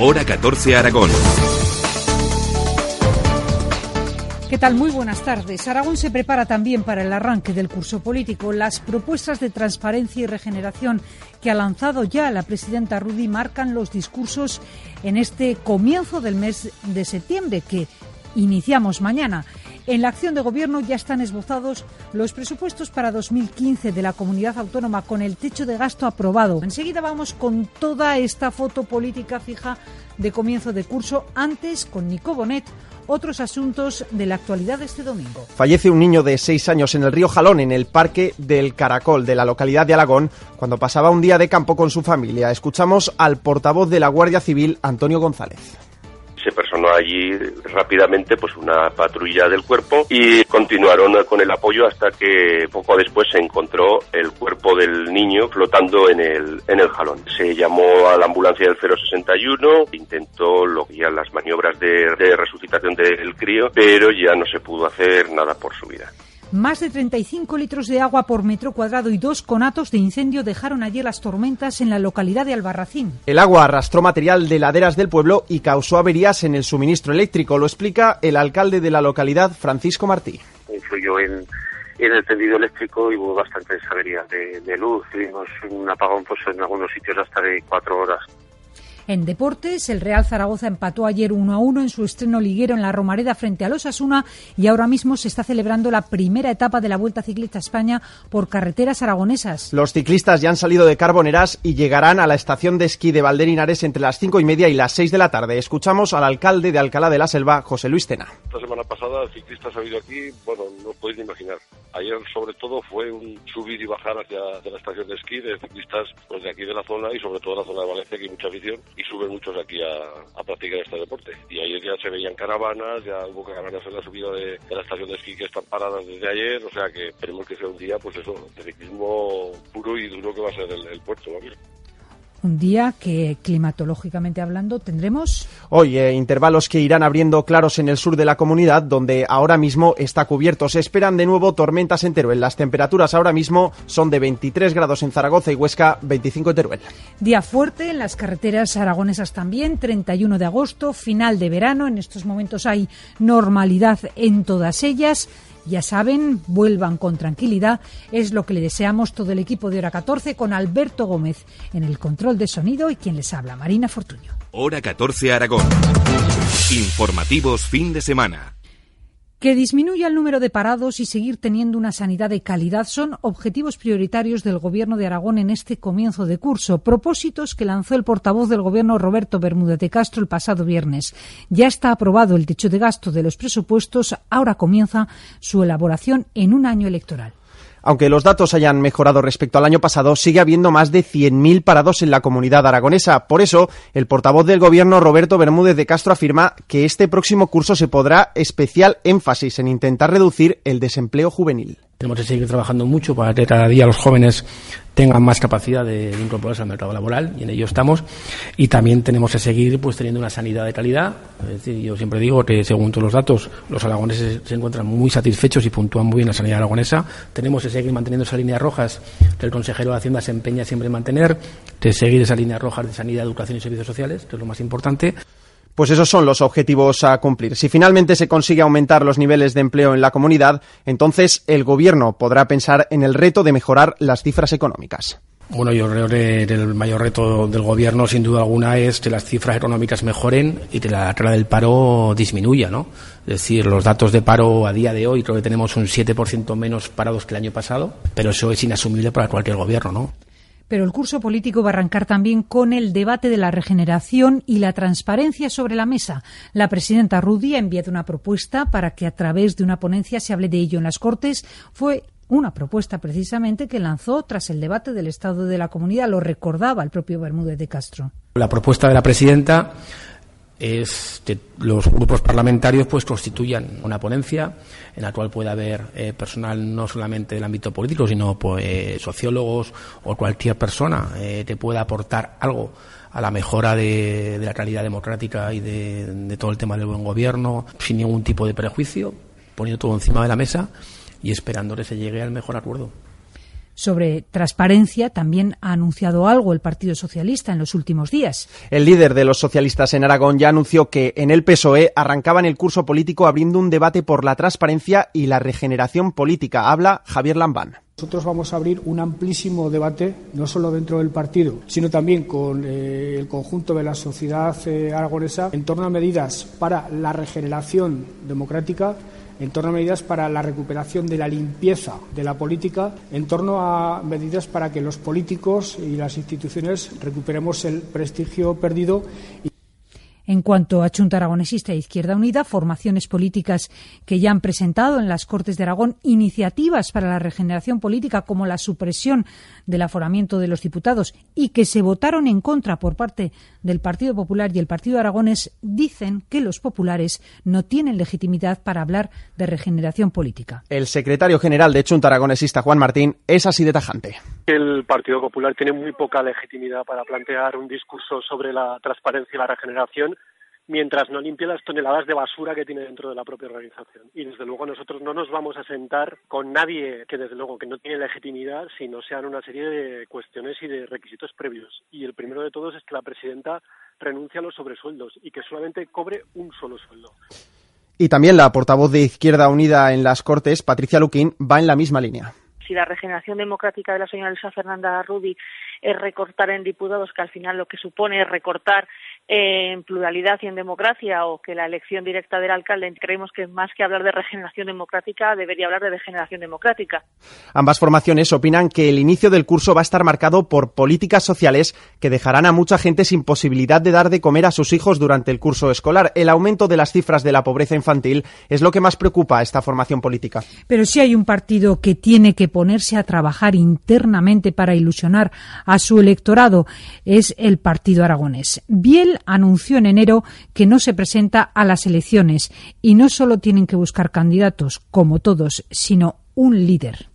Hora 14 Aragón. ¿Qué tal? Muy buenas tardes. Aragón se prepara también para el arranque del curso político. Las propuestas de transparencia y regeneración que ha lanzado ya la presidenta Rudy marcan los discursos en este comienzo del mes de septiembre que iniciamos mañana. En la acción de gobierno ya están esbozados los presupuestos para 2015 de la comunidad autónoma con el techo de gasto aprobado. Enseguida vamos con toda esta foto política fija de comienzo de curso, antes con Nico Bonet otros asuntos de la actualidad de este domingo. Fallece un niño de seis años en el río Jalón, en el Parque del Caracol de la localidad de Alagón, cuando pasaba un día de campo con su familia. Escuchamos al portavoz de la Guardia Civil, Antonio González se personó allí rápidamente pues una patrulla del cuerpo y continuaron con el apoyo hasta que poco después se encontró el cuerpo del niño flotando en el, en el jalón. Se llamó a la ambulancia del 061, intentó lo las maniobras de, de resucitación del crío, pero ya no se pudo hacer nada por su vida. Más de 35 litros de agua por metro cuadrado y dos conatos de incendio dejaron ayer las tormentas en la localidad de Albarracín. El agua arrastró material de laderas del pueblo y causó averías en el suministro eléctrico. Lo explica el alcalde de la localidad, Francisco Martí. Influyó en, el tendido eléctrico y hubo bastantes averías de, de luz. Tuvimos un apagón pues, en algunos sitios hasta de cuatro horas. En deportes, el Real Zaragoza empató ayer 1 a 1 en su estreno liguero en la Romareda frente a los Asuna y ahora mismo se está celebrando la primera etapa de la Vuelta Ciclista España por carreteras aragonesas. Los ciclistas ya han salido de Carboneras y llegarán a la estación de esquí de Valderinares entre las cinco y media y las 6 de la tarde. Escuchamos al alcalde de Alcalá de la Selva, José Luis Tena. Esta semana pasada el ciclista ha habido aquí, bueno, no podéis ni imaginar. Ayer sobre todo fue un subir y bajar hacia la estación de esquí de ciclistas pues, de aquí de la zona y sobre todo de la zona de Valencia que hay mucha afición y suben muchos aquí a, practicar este deporte. Y ayer ya se veían caravanas, ya hubo caravanas en la subida de, la estación de esquí que están paradas desde ayer, o sea que esperemos que sea un día, pues eso, de ciclismo puro y duro que va a ser el, el puerto un día que climatológicamente hablando tendremos hoy eh, intervalos que irán abriendo claros en el sur de la comunidad donde ahora mismo está cubierto. Se esperan de nuevo tormentas en Teruel. Las temperaturas ahora mismo son de 23 grados en Zaragoza y Huesca, 25 en Teruel. Día fuerte en las carreteras aragonesas también, 31 de agosto, final de verano. En estos momentos hay normalidad en todas ellas ya saben, vuelvan con tranquilidad. Es lo que le deseamos todo el equipo de Hora 14 con Alberto Gómez en el control de sonido y quien les habla, Marina Fortuño. Hora 14 Aragón. Informativos fin de semana. Que disminuya el número de parados y seguir teniendo una sanidad de calidad son objetivos prioritarios del Gobierno de Aragón en este comienzo de curso, propósitos que lanzó el portavoz del Gobierno Roberto Bermúdez de Castro el pasado viernes. Ya está aprobado el techo de gasto de los presupuestos, ahora comienza su elaboración en un año electoral. Aunque los datos hayan mejorado respecto al año pasado, sigue habiendo más de 100.000 parados en la comunidad aragonesa. Por eso, el portavoz del Gobierno, Roberto Bermúdez de Castro, afirma que este próximo curso se podrá especial énfasis en intentar reducir el desempleo juvenil. Tenemos que seguir trabajando mucho para que cada día los jóvenes tengan más capacidad de, incorporarse al mercado laboral y en ello estamos. Y también tenemos que seguir pues teniendo una sanidad de calidad. Es decir, yo siempre digo que según todos los datos, los aragoneses se encuentran muy satisfechos y puntúan muy bien la sanidad aragonesa. Tenemos que seguir manteniendo esas líneas rojas que el consejero de Hacienda se empeña siempre en mantener, de seguir esas líneas rojas de sanidad, educación y servicios sociales, que es lo más importante. Pues esos son los objetivos a cumplir. Si finalmente se consigue aumentar los niveles de empleo en la comunidad, entonces el Gobierno podrá pensar en el reto de mejorar las cifras económicas. Bueno, yo creo que el mayor reto del gobierno, sin duda alguna, es que las cifras económicas mejoren y que la tasa del paro disminuya, ¿no? Es decir, los datos de paro a día de hoy creo que tenemos un 7% menos parados que el año pasado, pero eso es inasumible para cualquier gobierno, ¿no? Pero el curso político va a arrancar también con el debate de la regeneración y la transparencia sobre la mesa. La presidenta Rudy ha enviado una propuesta para que a través de una ponencia se hable de ello en las Cortes. Fue una propuesta precisamente que lanzó tras el debate del Estado de la Comunidad. Lo recordaba el propio Bermúdez de Castro. La propuesta de la presidenta es que los grupos parlamentarios pues constituyan una ponencia en la cual pueda haber eh, personal no solamente del ámbito político sino pues, sociólogos o cualquier persona eh, que pueda aportar algo a la mejora de, la calidad democrática y de, todo el tema del buen gobierno sin ningún tipo de prejuicio poniendo todo encima de la mesa y esperando que se llegue al mejor acuerdo. Sobre transparencia también ha anunciado algo el Partido Socialista en los últimos días. El líder de los socialistas en Aragón ya anunció que en el PSOE arrancaban el curso político abriendo un debate por la transparencia y la regeneración política. Habla Javier Lambán. Nosotros vamos a abrir un amplísimo debate, no solo dentro del partido, sino también con eh, el conjunto de la sociedad eh, aragonesa, en torno a medidas para la regeneración democrática en torno a medidas para la recuperación de la limpieza de la política, en torno a medidas para que los políticos y las instituciones recuperemos el prestigio perdido. En cuanto a Chunta Aragonesista e Izquierda Unida, formaciones políticas que ya han presentado en las Cortes de Aragón iniciativas para la regeneración política como la supresión del aforamiento de los diputados y que se votaron en contra por parte del Partido Popular y el Partido Aragones, dicen que los populares no tienen legitimidad para hablar de regeneración política. El secretario general de Chunta Aragonesista, Juan Martín, es así de tajante. El Partido Popular tiene muy poca legitimidad para plantear un discurso sobre la transparencia y la regeneración mientras no limpie las toneladas de basura que tiene dentro de la propia organización. Y desde luego nosotros no nos vamos a sentar con nadie que desde luego que no tiene legitimidad si no sean una serie de cuestiones y de requisitos previos. Y el primero de todos es que la presidenta renuncie a los sobresueldos y que solamente cobre un solo sueldo. Y también la portavoz de Izquierda Unida en las Cortes, Patricia Luquín, va en la misma línea si la regeneración democrática de la señora Elsa Fernanda Rudi es recortar en diputados, que al final lo que supone es recortar en pluralidad y en democracia o que la elección directa del alcalde, creemos que más que hablar de regeneración democrática debería hablar de degeneración democrática. Ambas formaciones opinan que el inicio del curso va a estar marcado por políticas sociales que dejarán a mucha gente sin posibilidad de dar de comer a sus hijos durante el curso escolar. El aumento de las cifras de la pobreza infantil es lo que más preocupa a esta formación política. Pero si hay un partido que tiene que ponerse a trabajar internamente para ilusionar a su electorado, es el Partido Aragonés. Biel anunció en enero que no se presenta a las elecciones y no solo tienen que buscar candidatos, como todos, sino un líder.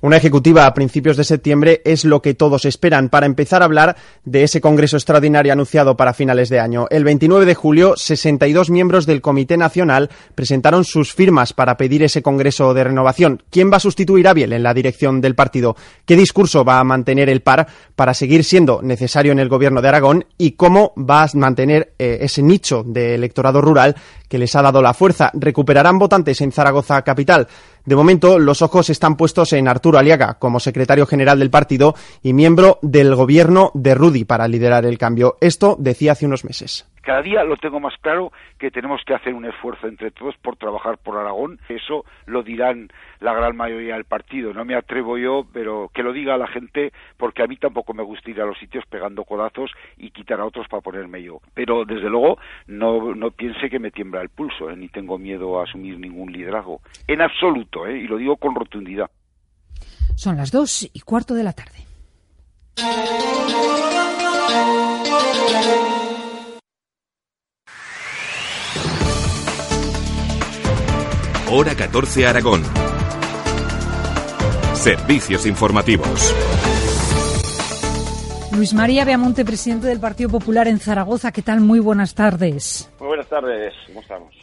Una ejecutiva a principios de septiembre es lo que todos esperan para empezar a hablar de ese Congreso extraordinario anunciado para finales de año. El 29 de julio, 62 miembros del Comité Nacional presentaron sus firmas para pedir ese Congreso de renovación. ¿Quién va a sustituir a Biel en la dirección del partido? ¿Qué discurso va a mantener el PAR para seguir siendo necesario en el gobierno de Aragón? ¿Y cómo va a mantener eh, ese nicho de electorado rural que les ha dado la fuerza? ¿Recuperarán votantes en Zaragoza capital? De momento, los ojos están puestos en Arturo Aliaga como secretario general del partido y miembro del gobierno de Rudy para liderar el cambio. Esto decía hace unos meses. Cada día lo tengo más claro que tenemos que hacer un esfuerzo entre todos por trabajar por Aragón. Eso lo dirán la gran mayoría del partido. No me atrevo yo, pero que lo diga la gente, porque a mí tampoco me gusta ir a los sitios pegando codazos y quitar a otros para ponerme yo. Pero desde luego no, no piense que me tiembla el pulso, ¿eh? ni tengo miedo a asumir ningún liderazgo. En absoluto, ¿eh? y lo digo con rotundidad. Son las dos y cuarto de la tarde. Hora 14 Aragón. Servicios informativos. Luis María Beamonte, presidente del Partido Popular en Zaragoza. ¿Qué tal? Muy buenas tardes. Muy buenas tardes. ¿Cómo estamos?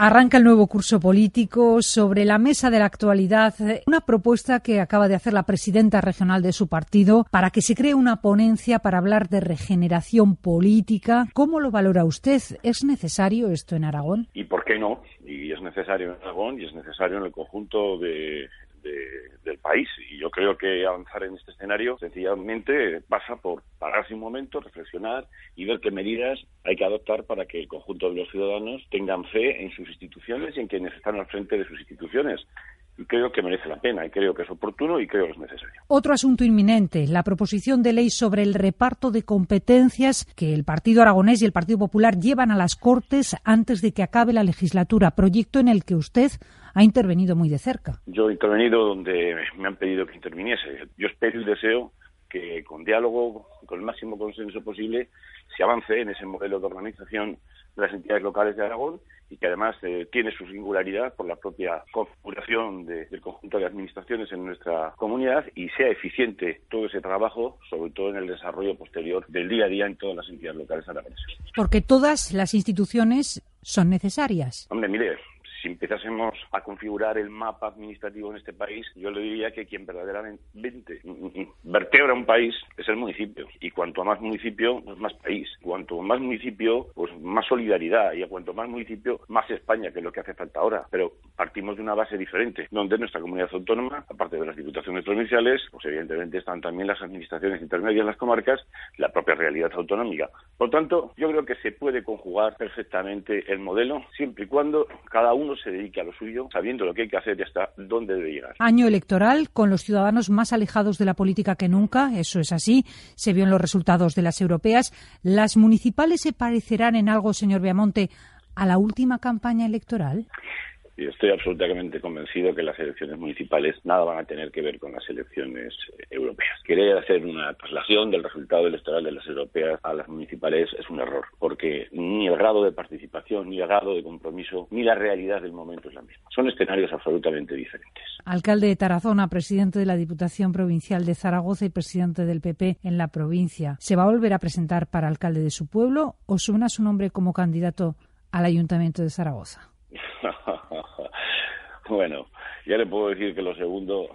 Arranca el nuevo curso político sobre la mesa de la actualidad, una propuesta que acaba de hacer la presidenta regional de su partido para que se cree una ponencia para hablar de regeneración política. ¿Cómo lo valora usted? ¿Es necesario esto en Aragón? ¿Y por qué no? Y es necesario en Aragón y es necesario en el conjunto de, del país. Y yo creo que avanzar en este escenario sencillamente pasa por pararse un momento, reflexionar y ver qué medidas hay que adoptar para que el conjunto de los ciudadanos tengan fe en sus instituciones y en quienes están al frente de sus instituciones creo que merece la pena y creo que es oportuno y creo que es necesario. Otro asunto inminente, la proposición de ley sobre el reparto de competencias que el Partido Aragonés y el Partido Popular llevan a las Cortes antes de que acabe la legislatura, proyecto en el que usted ha intervenido muy de cerca. Yo he intervenido donde me han pedido que interviniese. Yo espero y deseo que con diálogo, con el máximo consenso posible, se avance en ese modelo de organización de las entidades locales de Aragón y que además eh, tiene su singularidad por la propia configuración del conjunto de administraciones en nuestra comunidad y sea eficiente todo ese trabajo, sobre todo en el desarrollo posterior del día a día en todas las entidades locales aragonesas. Porque todas las instituciones son necesarias. Hombre, mire, si empezásemos a configurar el mapa administrativo en este país, yo le diría que quien verdaderamente vertebra un país es el municipio. Y cuanto más municipio, pues más país. Cuanto más municipio, pues más solidaridad. Y a cuanto más municipio, más España, que es lo que hace falta ahora. Pero partimos de una base diferente, donde nuestra comunidad autónoma, aparte de las diputaciones provinciales, pues evidentemente están también las administraciones intermedias, las comarcas, la propia realidad autonómica. Por tanto, yo creo que se puede conjugar perfectamente el modelo, siempre y cuando cada uno se dedique a lo suyo, sabiendo lo que hay que hacer y hasta dónde debe llegar. Año electoral, con los ciudadanos más alejados de la política que nunca, eso es así, se vio en los resultados de las europeas. ¿Las municipales se parecerán en algo, señor Beamonte, a la última campaña electoral? Y estoy absolutamente convencido que las elecciones municipales nada van a tener que ver con las elecciones eh, europeas. Querer hacer una traslación del resultado electoral de las europeas a las municipales es un error, porque ni el grado de participación, ni el grado de compromiso, ni la realidad del momento es la misma. Son escenarios absolutamente diferentes. Alcalde de Tarazona, presidente de la Diputación Provincial de Zaragoza y presidente del PP en la provincia, ¿se va a volver a presentar para alcalde de su pueblo o suena su nombre como candidato al Ayuntamiento de Zaragoza? bueno, ya le puedo decir que lo segundo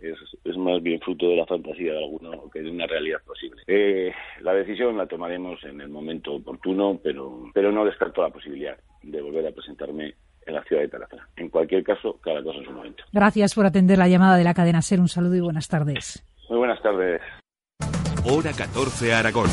es, más bien fruto de la fantasía de alguno que de una realidad posible. Eh, la decisión la tomaremos en el momento oportuno, pero, pero no descarto la posibilidad de volver a presentarme en la ciudad de Tarazona. En cualquier caso, cada cosa en su momento. Gracias por atender la llamada de la cadena SER. Un saludo y buenas tardes. Muy buenas tardes. Hora 14 Aragón.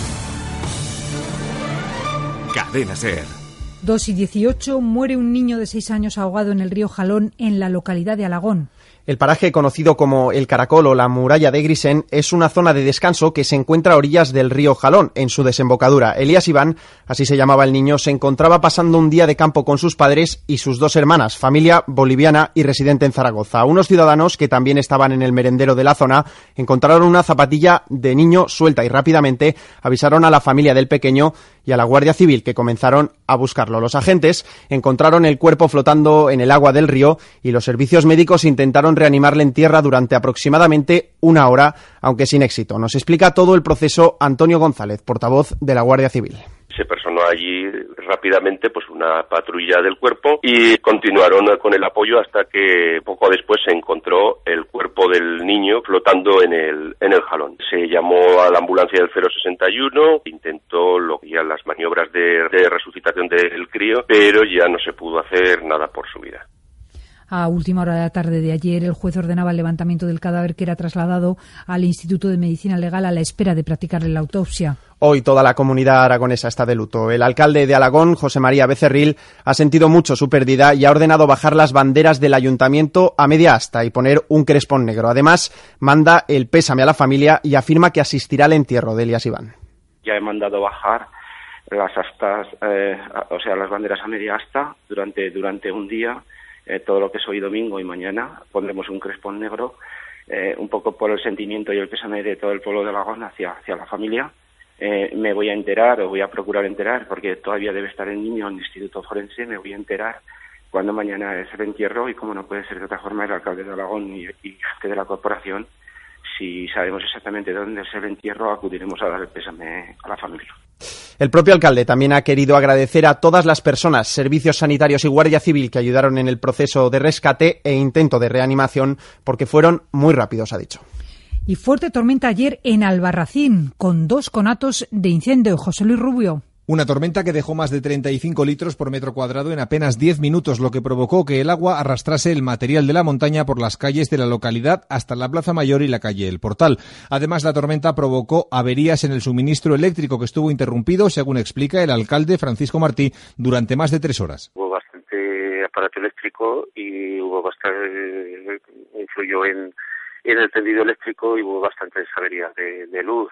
Cadena SER. 2 y 18 muere un niño de 6 años ahogado en el río Jalón en la localidad de Alagón. El paraje conocido como el Caracol o la muralla de Grisen es una zona de descanso que se encuentra a orillas del río Jalón, en su desembocadura. Elías Iván, así se llamaba el niño, se encontraba pasando un día de campo con sus padres y sus dos hermanas, familia boliviana y residente en Zaragoza. Unos ciudadanos que también estaban en el merendero de la zona encontraron una zapatilla de niño suelta y rápidamente avisaron a la familia del pequeño y a la Guardia Civil que comenzaron a buscarlo. Los agentes encontraron el cuerpo flotando en el agua del río y los servicios médicos intentaron reanimarle en tierra durante aproximadamente una hora, aunque sin éxito. Nos explica todo el proceso Antonio González, portavoz de la Guardia Civil se personó allí rápidamente pues una patrulla del cuerpo y continuaron con el apoyo hasta que poco después se encontró el cuerpo del niño flotando en el en el jalón. Se llamó a la ambulancia del 061, intentó lo que las maniobras de, de resucitación del crío, pero ya no se pudo hacer nada por su vida. A última hora de la tarde de ayer, el juez ordenaba el levantamiento del cadáver que era trasladado al Instituto de Medicina Legal a la espera de practicarle la autopsia. Hoy toda la comunidad aragonesa está de luto. El alcalde de Alagón, José María Becerril, ha sentido mucho su pérdida y ha ordenado bajar las banderas del ayuntamiento a media asta y poner un crespón negro. Además, manda el pésame a la familia y afirma que asistirá al entierro de Elias Iván. Ya he mandado bajar las astas, eh, o sea, las banderas a media asta durante, durante un día eh, todo lo que es hoy domingo y mañana pondremos un crespón negro, eh, un poco por el sentimiento y el pésame de todo el pueblo de Lagos hacia, hacia la familia. Eh, me voy a enterar o voy a procurar enterar, porque todavía debe estar el niño en el Instituto Forense, me voy a enterar cuando mañana es el entierro y como no puede ser de otra forma el alcalde de Alagón y, y gente de la corporación, si sabemos exactamente dónde es el entierro, acudiremos a dar el pésame a la familia. El propio alcalde también ha querido agradecer a todas las personas, servicios sanitarios y Guardia Civil que ayudaron en el proceso de rescate e intento de reanimación porque fueron muy rápidos, ha dicho. Y fuerte tormenta ayer en Albarracín, con dos conatos de incendio. José Luis Rubio. Una tormenta que dejó más de 35 litros por metro cuadrado en apenas 10 minutos, lo que provocó que el agua arrastrase el material de la montaña por las calles de la localidad hasta la Plaza Mayor y la calle El Portal. Además, la tormenta provocó averías en el suministro eléctrico que estuvo interrumpido, según explica el alcalde Francisco Martí, durante más de tres horas. Hubo bastante aparato eléctrico y hubo bastante, influyó en, el tendido eléctrico y hubo bastantes averías de, luz